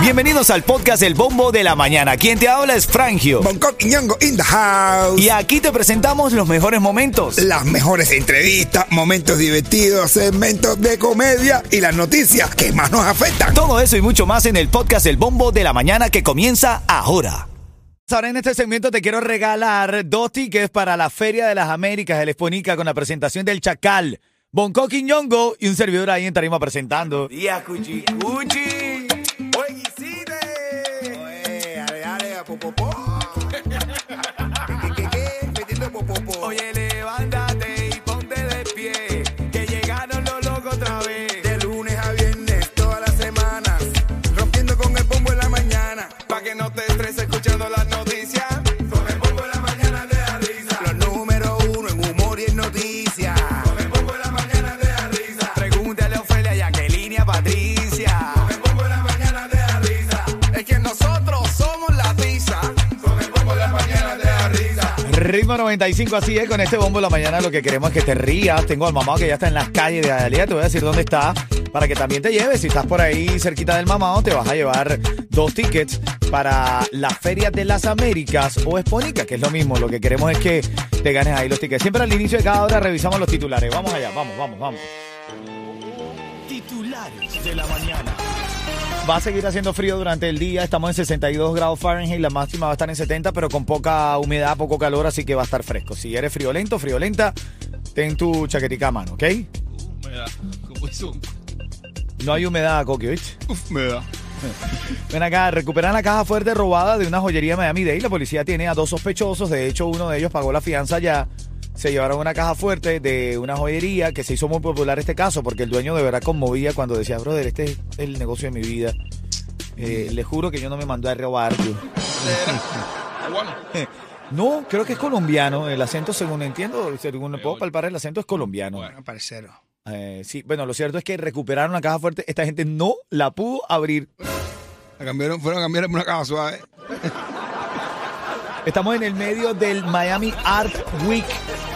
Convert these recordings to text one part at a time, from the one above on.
Bienvenidos al podcast El Bombo de la Mañana. Quien te habla es Frangio. Bangkok y Ñongo in the house. Y aquí te presentamos los mejores momentos. Las mejores entrevistas, momentos divertidos, segmentos de comedia y las noticias que más nos afectan. Todo eso y mucho más en el podcast El Bombo de la Mañana que comienza ahora. Ahora en este segmento te quiero regalar dos tickets para la Feria de las Américas de la Exponica con la presentación del Chacal. Bonco Quiñongo y un servidor ahí en tarima presentando. Día, Cuchi. Cuchi. En en. Ritmo 95, así es, con este bombo de la mañana lo que queremos es que te rías. Tengo al mamado que ya está en las calles de Adalía, te voy a decir dónde está para que también te lleves. Si estás por ahí cerquita del mamado, te vas a llevar dos tickets para la Feria de las Américas o Exponica, que es lo mismo. Lo que queremos es que te ganes ahí los tickets. Siempre al inicio de cada hora revisamos los titulares. Vamos allá, vamos, vamos, vamos. De la mañana. Va a seguir haciendo frío durante el día. Estamos en 62 grados Fahrenheit. La máxima va a estar en 70, pero con poca humedad, poco calor, así que va a estar fresco. Si eres friolento, friolenta, ten tu chaquetica a mano, ¿ok? Me da, como es un. No hay humedad, Coqui, ¿viste? Uf, me da. Ven acá, recuperan la caja fuerte robada de una joyería de Miami-Dade. La policía tiene a dos sospechosos. De hecho, uno de ellos pagó la fianza ya. Se llevaron una caja fuerte de una joyería que se hizo muy popular este caso porque el dueño de verdad conmovía cuando decía, brother, este es el negocio de mi vida. Eh, le juro que yo no me mandé a robar. yo". No, creo que es colombiano. El acento, según entiendo, según puedo palpar, el acento es colombiano. Bueno, parcero. Eh, sí, bueno, lo cierto es que recuperaron la caja fuerte. Esta gente no la pudo abrir. La cambiaron, fueron a cambiar una caja suave. Estamos en el medio del Miami Art Week,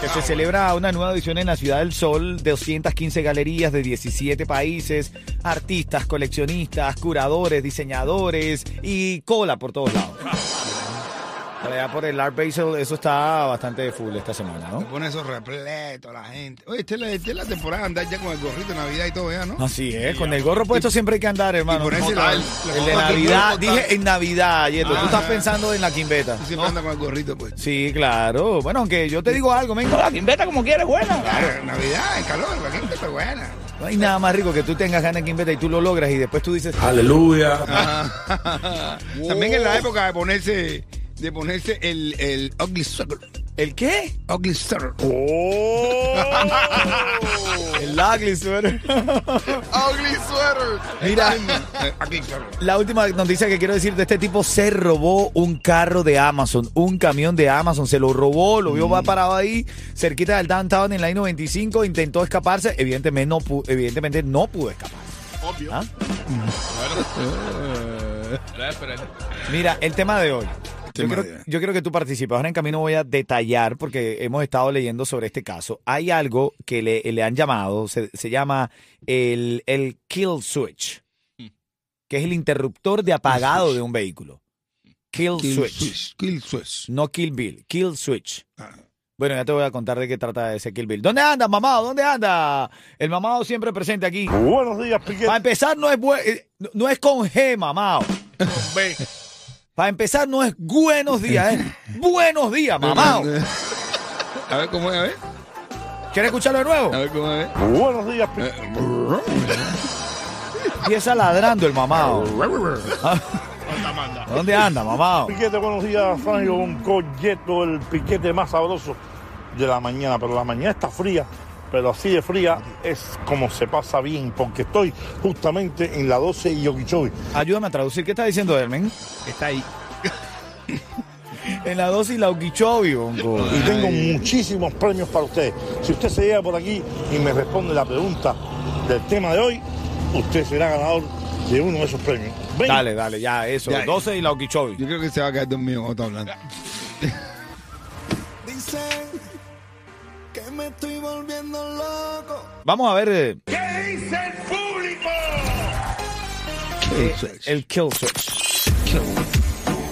que se celebra una nueva edición en la Ciudad del Sol, 215 galerías de 17 países, artistas, coleccionistas, curadores, diseñadores y cola por todos lados. Allá por el Art Basel, eso está bastante full esta semana, Se ¿no? pone eso repleto la gente. Oye, esta es la, esta es la temporada de andar ya con el gorrito de Navidad y todo, ¿ya, no? Así es, con el gorro puesto siempre hay que andar, hermano. Y No, la- el, de Navidad, dije en Navidad, Yeto. Tú estás Ah. pensando en la quimbeta. Tú siempre anda con el gorrito, pues. Sí, claro. Bueno, aunque yo te digo algo, venga. La quimbeta como quieres, buena. Claro, Navidad, el calor, la gente está buena. No hay nada más rico que tú tengas ganas de quimbeta y tú lo logras y después tú dices, Aleluya. También en la época de ponerse, de ponerse el, el ugly sweater. ¿el qué? Ugly sweater. El ugly sweater. Ugly sweater. Mira, Eh, la última noticia que quiero decir de este tipo se robó un carro de Amazon, un camión de Amazon, se lo robó, lo vio va parado ahí cerquita del downtown en la I-95, intentó escaparse, evidentemente no, pu- evidentemente no pudo escapar. Obvio. ¿Ah? Mira, el tema de hoy. Yo creo, yo creo que tú participas. Ahora en camino voy a detallar porque hemos estado leyendo sobre este caso. Hay algo que le, le han llamado, se, se llama el, el kill switch, que es el interruptor de apagado de un vehículo. Kill, Kill switch. switch. Kill switch. No kill bill, kill switch. Ah. Bueno, ya te voy a contar de qué trata ese kill bill. ¿Dónde anda, mamado? ¿Dónde anda? El mamado siempre presente aquí. Buenos días, Piquet. Para empezar, no es, eh, no- es con G, mamado. Ve. Para empezar, no es buenos días, es buenos días, mamado. A ver cómo es, a ver. ¿Quieres escucharlo de A nuevo? ver cómo es. Buenos días. Empieza ladrando el mamado. ¿Dónde anda, mamado? Piquete, buenos días, Franjo. Un colleto, el piquete más sabroso de la mañana. Pero la mañana está fría, pero así de fría es como se pasa bien, porque estoy justamente en la 12 y Yoquichobi. Ayúdame a traducir. ¿Qué está diciendo Hermen? Está ahí. En la dosis la bongo. Y tengo muchísimos premios para ustedes. Si usted se llega por aquí y me responde la pregunta del tema de hoy, usted será ganador de uno de esos premios. Dale, dale, ya, eso. Ya. 12 y la Okeechobee. Yo creo que se va a quedar dormido cuando está hablando. Dicen que me estoy volviendo loco. Vamos a ver. eh, Eh, el kill switch.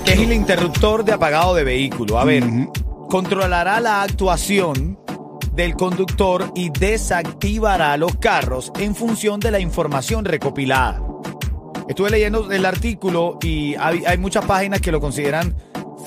Que es el interruptor de apagado de vehículo. A ver, controlará la actuación del conductor y desactivará los carros en función de la información recopilada. Estuve leyendo el artículo y hay, hay muchas páginas que lo consideran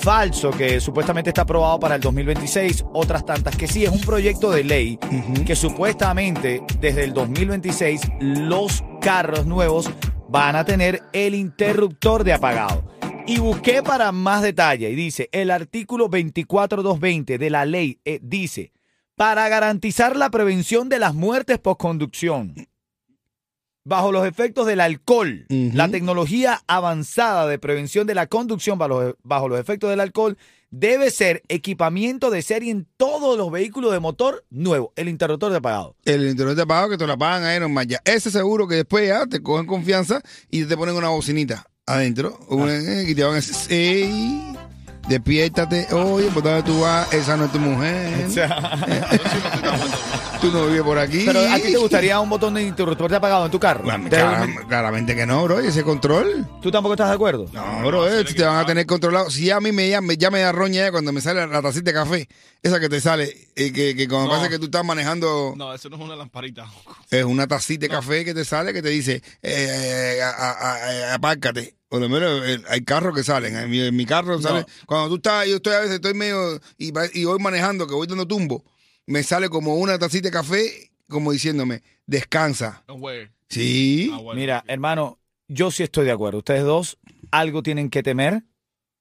falso, que supuestamente está aprobado para el 2026, otras tantas que sí, es un proyecto de ley que supuestamente desde el 2026 los carros nuevos van a tener el interruptor de apagado. Y busqué para más detalle y dice, el artículo 24220 de la ley eh, dice, para garantizar la prevención de las muertes por conducción bajo los efectos del alcohol, la tecnología avanzada de prevención de la conducción bajo, bajo los efectos del alcohol debe ser equipamiento de serie en todos los vehículos de motor nuevo, el interruptor de apagado. El internet de pago que te lo pagan ahí nomás ya. Ese seguro que después ya te cogen confianza y te ponen una bocinita adentro. Una- eh, y te van a decir, ey, despiértate. Oye, ¿por dónde tú vas? Esa no es tu mujer. tú no vives por aquí. Pero a ti te gustaría un botón de interruptor de apagado en tu carro. Bueno, Te- clar- claramente que no, bro. ¿Y ese control? ¿Tú tampoco estás de acuerdo? No, bro, eh, si te van a tener controlado. Si a mí me, ya, me, ya me da roña ya cuando me sale la tacita de café, esa que te sale, eh, que, que cuando No. pasa que tú estás manejando, No, eso no es una lamparita. es una tacita de café que te sale que te dice, eh, a- a- a- apárcate. Por lo menos eh, hay carros que salen. En mi, en mi carro sale. Cuando tú estás, yo estoy a veces, estoy medio, y, y voy manejando, que voy dando tumbo, me sale como una tacita de café, como diciéndome, descansa. No. Sí. Ah, bueno. Mira, hermano, yo sí estoy de acuerdo. Ustedes dos algo tienen que temer.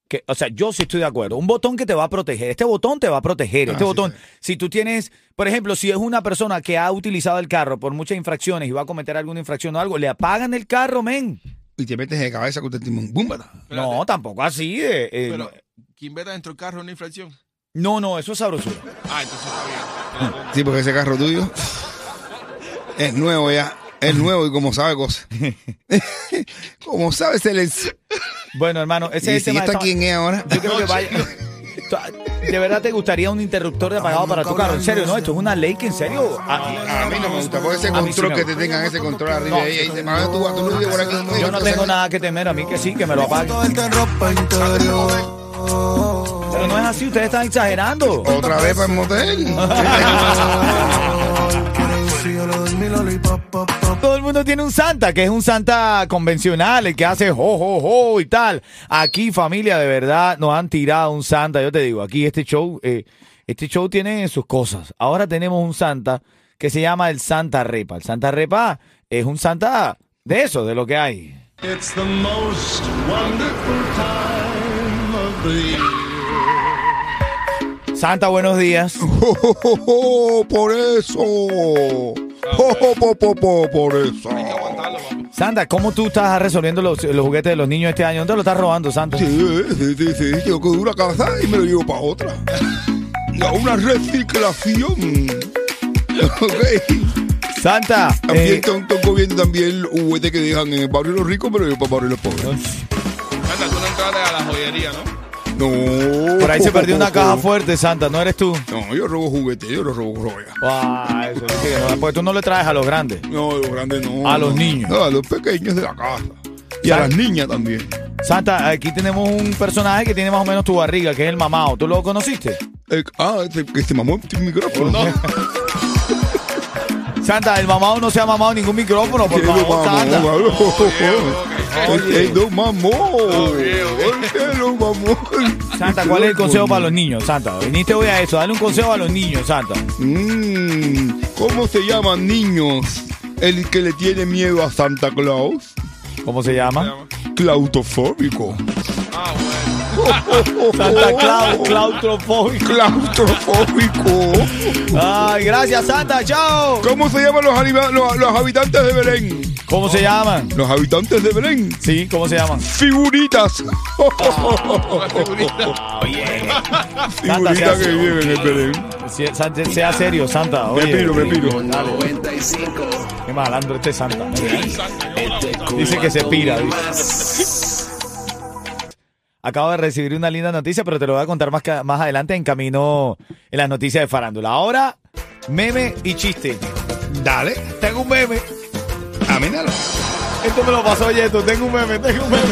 Que, o sea, yo sí estoy de acuerdo. Un botón que te va a proteger. Este botón te va a proteger. Ah, Este sí, botón, sí. si tú tienes, por ejemplo, si es una persona que ha utilizado el carro por muchas infracciones y va a cometer alguna infracción o algo, le apagan el carro, men. Y te metes de cabeza con el timón. No, tampoco así. de, eh, Pero, no. ¿quién veta dentro del carro es una infracción? No, no, eso es sabrosura. Ah, entonces está bien. Sí, porque ese carro tuyo es nuevo ya. Es nuevo y como sabe cosas. como sabe, se les. Bueno, hermano, ese ¿Y es si el tema. está quién es ahora? Yo creo que vaya. ¿De verdad te gustaría un interruptor de apagado para tu carro? En serio, no, esto es una ley que en serio. a- A mí no me gusta, porque ese sí control que te tengan ese control arriba No. ahí, ahí te pagan tú a tu luz por aquí. yo no tengo nada que temer, a mí que sí, que me lo apaguen. Pero no es así, ustedes están exagerando. Otra vez para el motel. Todo el mundo tiene un Santa, que es un Santa convencional, el que hace jo, jo, jo y tal. Aquí, familia, de verdad, nos han tirado un Santa. Yo te digo, aquí este show, eh, este show tiene sus cosas. Ahora tenemos un Santa que se llama el Santa Repa. El Santa Repa es un Santa de eso, de lo que hay. It's the most wonderful time of the year. Santa, buenos días. Oh, oh, oh, oh, por eso. Oh, oh, po, po, po, por eso. Hay que aguantarlo, papi. Santa, ¿cómo tú estás resolviendo los, los juguetes de los niños este año? ¿Dónde lo estás robando, Santa? Sí, sí, sí, sí. Yo cojo una casa y me lo llevo para otra. Una reciclación. Ok. Santa, También eh, están, están comiendo también el juguete que dejan en el barrio de los ricos, pero yo para el barrio de los pobres. Anda, tú no entraste a la joyería, ¿no? No. por ahí se perdió una caja fuerte, Santa, ¿no eres tú? No, yo robo juguetes, yo los robo joyas. Ah, eso sí, no, porque tú no le traes a los grandes. No, los grandes no. A los niños. No, a los pequeños de la casa. Y a las niñas también. Santa, aquí tenemos un personaje que tiene más o menos tu barriga, que es el mamao. ¿Tú lo conociste? Eh, ah, este, que se mamó el micrófono. Santa, el mamao no se ha mamado ningún micrófono, por favor, mamó, Santa. Este lo mamó. lo mamó. Santa, ¿cuál es el consejo para los niños, Santa? Viniste hoy a eso, dale un consejo a los niños, Santa. Mm, ¿Cómo se llaman niños? El que le tiene miedo a Santa Claus. ¿Cómo se llama? Claustrofóbico. Ah, bueno. Santa Claus, claustrofóbico. Claustrofóbico. Ay, gracias, Santa, chao. ¿Cómo se llaman los, anima- los, los habitantes de Belén? ¿Cómo se llaman? Los habitantes de Belén. Sí, ¿cómo se llaman? Figuritas. Santa, sea Figuritas que viven en el Belén. Sí, Santa, sea serio, Santa. Me Oye, piro, me piro. Qué malandro este Santa. Dice que se pira. dice. Acabo de recibir una linda noticia, pero te lo voy a contar más, más adelante en camino en las noticias de farándula. Ahora, meme y chiste. Dale. Tengo un meme. Amínalo. Esto me lo pasó Yeto. Tengo un meme, tengo un meme.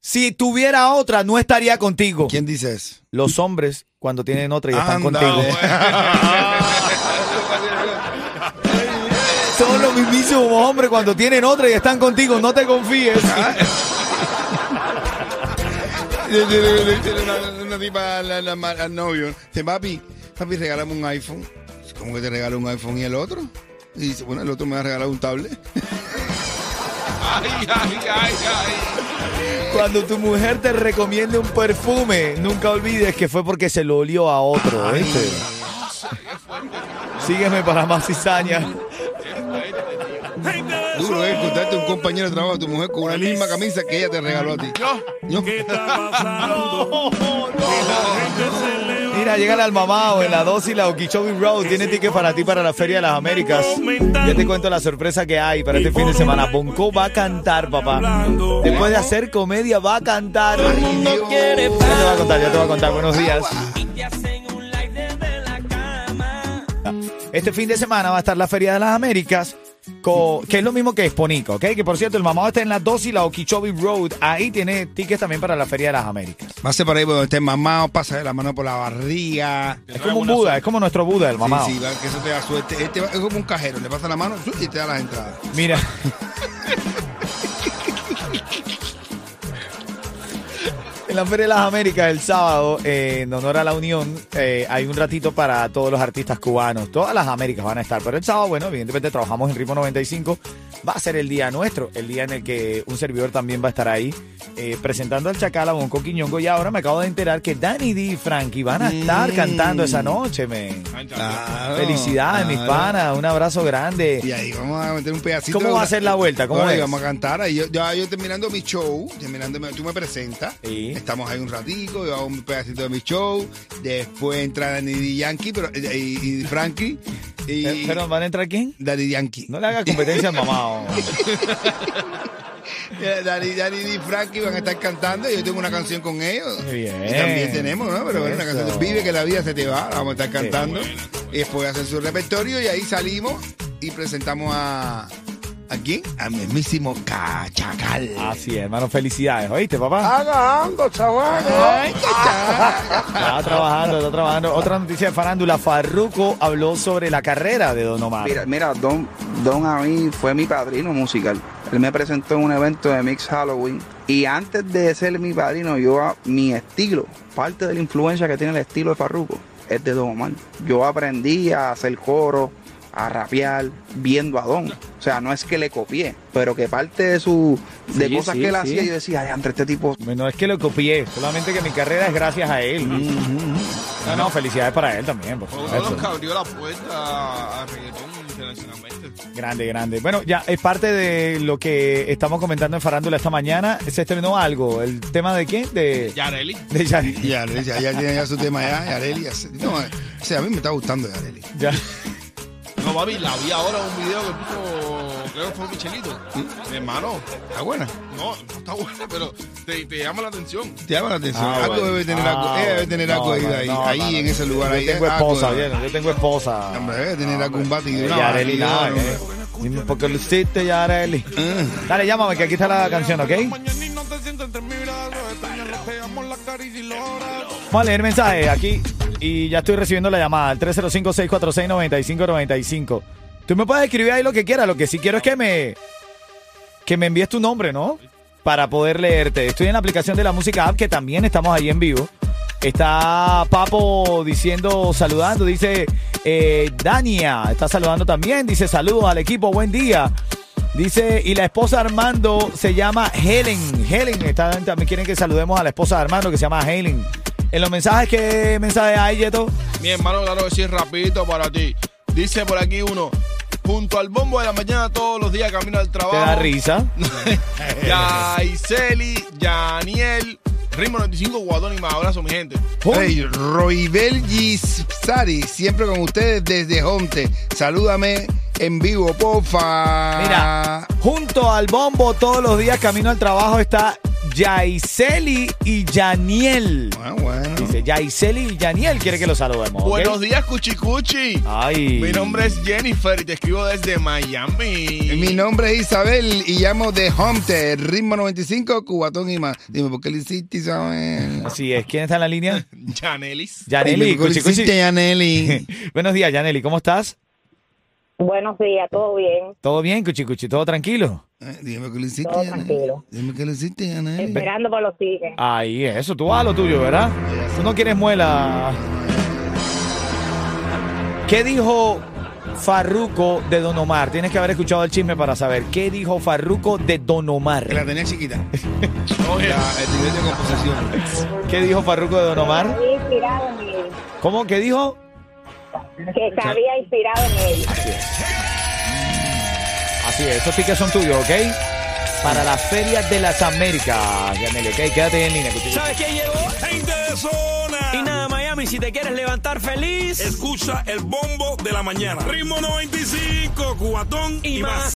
Si tuviera otra, no estaría contigo. ¿Quién dice eso? Los hombres, cuando tienen otra y están Anda, contigo. Son los mismísimos hombres cuando tienen otra y están contigo. No te confíes. Le- Una, una tipa al, novio. Dice, papi, papi, regálame un iPhone. ¿Cómo que te regalo un iPhone y el otro? Y dice, bueno, el otro me va a regalar un tablet. Ay, ay, ay, ay. Cuando tu mujer te recomiende un perfume, nunca olvides que fue porque se lo olió a otro. ¿viste? Sígueme para más cizaña. Duro es encontrarte un compañero de trabajo de tu mujer con una misma camisa que ella te regaló a ti. Yo, ¿No? Mira, llega al mamado en la 2 y la Okeechobee Road. Tiene ticket para ti para la Feria de las Américas. Ya te cuento la sorpresa que hay para este fin de semana. Bonco va a cantar, papá. Después de hacer comedia, va a cantar. Ya te va a contar, ya te va a contar. Buenos días. Este fin de semana va a estar la Feria de las Américas, que es lo mismo que Exponico, ¿ok? Que por cierto, el mamado está en la 2 y la Okeechobee Road. Ahí tiene tickets también para la Feria de las Américas. Pase por ahí donde estés mamado, pasa de la mano por la barriga. Es como un Buda, es como nuestro Buda, el mamado. Sí, sí, que eso te da suerte. Este es como un cajero, le pasa la mano y te da las entradas. Mira. En la Feria de las Américas el sábado, eh, en honor a la Unión, eh, hay un ratito para todos los artistas cubanos. Todas las Américas van a estar, pero el sábado, bueno, evidentemente trabajamos en Ritmo 95. Va a ser el día nuestro, el día en el que un servidor también va a estar ahí eh, presentando al Chacal a Bonco Quiñongo. Y ahora me acabo de enterar que Danny D y Frankie van a estar cantando esa noche, men. Claro, Felicidades, mis panas, un abrazo grande. Y ahí vamos a meter un pedacito. ¿Cómo va a ser la vuelta? ¿Cómo Bueno, y es? vamos a cantar. Ahí yo, yo terminando mi show, terminando, tú me presentas. Sí. Estamos ahí un ratico, yo hago un pedacito de mi show. Después entra Danny Yankee pero, eh, y, y Frankie. Y ¿Pero van a entrar quién? Daddy Yankee. No le haga competencia al mamado. Daddy, Daddy y Frankie van a estar cantando y yo tengo una canción con ellos. Bien. Y también tenemos, ¿no? Pero bueno, una canción de Vive que la vida se te va, la vamos a estar cantando. Y después hacen su repertorio y ahí salimos y presentamos a. ¿A quién? A mismísimo Cachacal. Así es, hermano. Felicidades. ¿Oíste, papá? Agando, chaval. Ay. Está trabajando, está trabajando. Otra noticia de farándula. Farruko habló sobre la carrera de Don Omar. Mira, mira, Don, Don a mí fue mi padrino musical. Él me presentó en un evento de Mix Halloween. Y antes de ser mi padrino, yo a- mi estilo, parte de la influencia que tiene el estilo de Farruko, es de Don Omar. Yo aprendí a hacer coro, a rapear, viendo a Don. O sea, no es que le copié, pero que parte de su de Sí, cosas sí, que él sí. hacía, yo decía, ay, entre este tipo No es que lo copié, solamente que mi carrera es gracias a él. No, no, felicidades para él también, por que abrió la puerta al reggaetón internacionalmente. Grande, grande. Bueno, ya es parte de lo que estamos comentando en farándula esta mañana. Se estrenó algo. ¿El tema de quién? De, Yareli. de Yari. Ya, ya, ya tiene ya su tema ya, Yareli. ya No, o sea, a mí me está gustando Yareli. Ya. No, papi, la vi ahora un video que puso, creo que fue Michelito. Mi hermano, ¿Está buena? no, no está buena, pero te, te llama la atención. ¿Te llama la atención? Ah, algo bueno. debe tener Ah, algo, ella debe tener algo No, ahí, no, ahí, no, ahí no, no. en ese lugar. ahí, Yo tengo algo esposa, bien, yo tengo esposa. Hombre, debe tener algún batido. Yareli, nada, eh. Dime por qué lo hiciste, Yareli. Ah. Dale, llámame, que aquí está la canción, ¿ok? Vamos a leer mensajes aquí y ya estoy recibiendo la llamada al 305-646-9595. Tú me puedes escribir ahí lo que quieras, lo que sí quiero es que me que me envíes tu nombre, ¿no? Para poder leerte. Estoy en la aplicación de la música app que también estamos ahí en vivo. Está Papo diciendo, saludando, dice eh, Dania, está saludando también, dice saludos al equipo, buen día. Dice, y la esposa Armando se llama Helen. Helen, está, también quieren que saludemos a la esposa de Armando que se llama Helen. En los mensajes, ¿qué mensaje hay, Yeto? Mi hermano, claro que sí, rapidito para ti. Dice por aquí uno, junto al bombo de la mañana todos los días camino al trabajo. ¿Te da risa? Yaiseli, Yaniel, Ritmo 95, Guadón y más. Abrazo, mi gente. Hey, Roibel Gisari, siempre con ustedes desde Honte. Salúdame en vivo, porfa. Mira, junto al bombo todos los días camino al trabajo está Yaiseli y Yaniel. Ah, bueno. Dice Yaiseli y Yaniel quiere que lo saludemos. Buenos días, Cuchi Cuchi. Ay. Mi nombre es Jennifer y te escribo desde Miami. Mi nombre es Isabel y llamo de Homestead, ritmo 95, Cubatón y más. Dime, ¿por qué le hiciste, Isabel? Así es. ¿Quién está en la línea? Janelis. Yaneli. Dime, ¿por qué le Cuchi, Cuchi. hiciste, Yaneli? Buenos días, Yaneli. ¿Cómo estás? Buenos días, ¿todo bien? ¿Todo bien, Cuchi Cuchi? ¿Todo tranquilo? Eh, Dime, ¿por qué le hiciste, Todo Yaneli? tranquilo. Dime, ¿qué le hiciste, Yaneli? Esperando por los tickets. Ahí, eso. Tú vas a lo tuyo, ¿verdad? Tú no quieres muela. ¿Qué dijo Farruco de Don Omar? Tienes que haber escuchado el chisme para saber. ¿Qué dijo Farruco de Don Omar? Que la tenía chiquita. Oye, La- el nivel de composición. ¿Qué dijo Farruco de Don Omar? Había inspirado en él. ¿Cómo? ¿Qué dijo? Que se había inspirado en él. Así es, esos tickets son tuyos, ¿ok? Para la Feria de las Américas, ¿ok? Quédate en línea. ¿Sabes quién llegó? Gente de zona. Y nada, Miami, si te quieres levantar feliz Escucha el bombo de la mañana. Ritmo 95, cubatón y, y más. más.